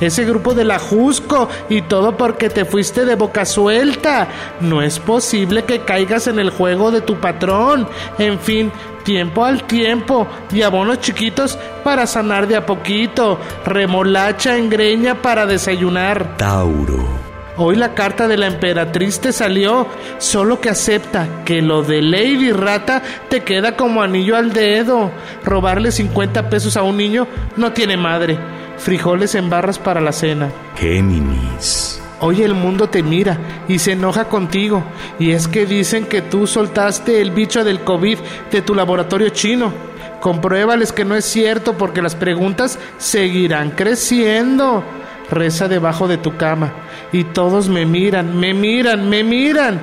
ese grupo de la Jusco, y todo porque te fuiste de boca suelta. No es posible que caigas en el juego de tu patrón. En fin, tiempo al tiempo y abonos chiquitos para sanar de a poquito. Remolacha en greña para desayunar. Tauro. Hoy la carta de la emperatriz te salió, solo que acepta que lo de Lady Rata te queda como anillo al dedo. Robarle 50 pesos a un niño no tiene madre. Frijoles en barras para la cena. Géminis. Hoy el mundo te mira y se enoja contigo. Y es que dicen que tú soltaste el bicho del COVID de tu laboratorio chino. Compruébales que no es cierto porque las preguntas seguirán creciendo. Reza debajo de tu cama y todos me miran, me miran, me miran,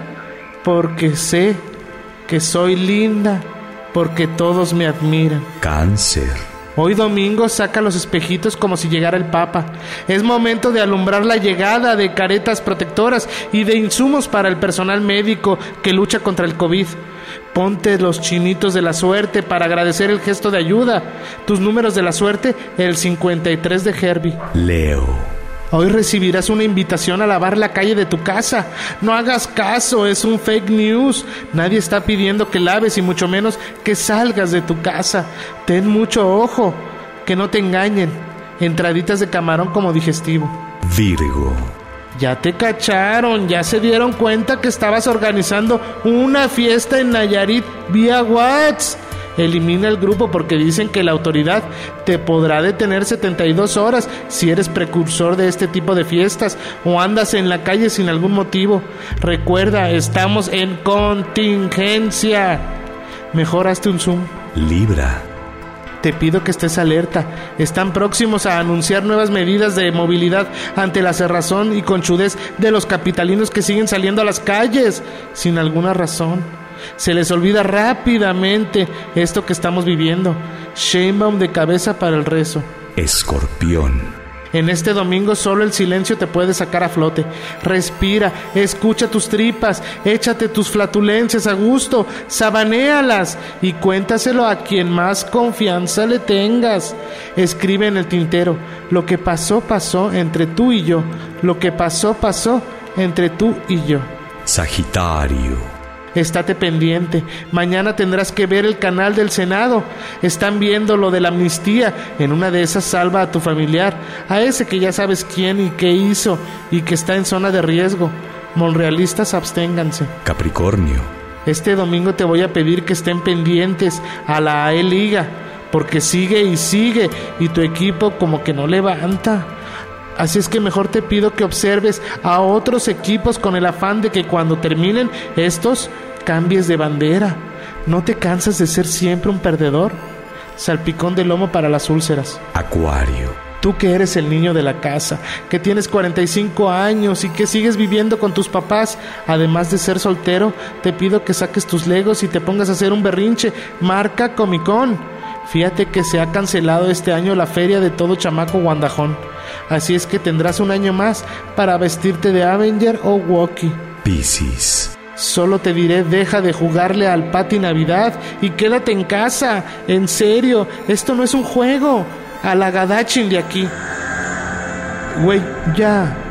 porque sé que soy linda, porque todos me admiran. Cáncer. Hoy domingo saca los espejitos como si llegara el Papa. Es momento de alumbrar la llegada de caretas protectoras y de insumos para el personal médico que lucha contra el COVID. Ponte los chinitos de la suerte para agradecer el gesto de ayuda. Tus números de la suerte, el 53 de Herbie. Leo. Hoy recibirás una invitación a lavar la calle de tu casa. No hagas caso, es un fake news. Nadie está pidiendo que laves y mucho menos que salgas de tu casa. Ten mucho ojo, que no te engañen. Entraditas de camarón como digestivo. Virgo. Ya te cacharon, ya se dieron cuenta que estabas organizando una fiesta en Nayarit vía WhatsApp. Elimina el grupo porque dicen que la autoridad te podrá detener 72 horas si eres precursor de este tipo de fiestas o andas en la calle sin algún motivo. Recuerda, estamos en contingencia. Mejor hazte un zoom. Libra. Te pido que estés alerta. Están próximos a anunciar nuevas medidas de movilidad ante la cerrazón y conchudez de los capitalinos que siguen saliendo a las calles sin alguna razón. Se les olvida rápidamente esto que estamos viviendo. Sheinbaum de cabeza para el rezo. Escorpión. En este domingo solo el silencio te puede sacar a flote. Respira, escucha tus tripas, échate tus flatulencias a gusto, sabanéalas y cuéntaselo a quien más confianza le tengas. Escribe en el tintero, lo que pasó, pasó entre tú y yo. Lo que pasó, pasó entre tú y yo. Sagitario. Estate pendiente. Mañana tendrás que ver el canal del Senado. Están viendo lo de la amnistía. En una de esas salva a tu familiar, a ese que ya sabes quién y qué hizo y que está en zona de riesgo. Monrealistas, absténganse. Capricornio. Este domingo te voy a pedir que estén pendientes a la AE Liga, porque sigue y sigue y tu equipo como que no levanta. Así es que mejor te pido que observes a otros equipos con el afán de que cuando terminen estos cambies de bandera. ¿No te cansas de ser siempre un perdedor? Salpicón de lomo para las úlceras. Acuario. Tú que eres el niño de la casa, que tienes 45 años y que sigues viviendo con tus papás, además de ser soltero, te pido que saques tus legos y te pongas a hacer un berrinche. Marca Comicón. Fíjate que se ha cancelado este año la feria de todo chamaco guandajón. Así es que tendrás un año más para vestirte de Avenger o Walkie. Piscis. Solo te diré, deja de jugarle al Pati Navidad y quédate en casa. En serio, esto no es un juego. A la gadachin de aquí. Güey, ya,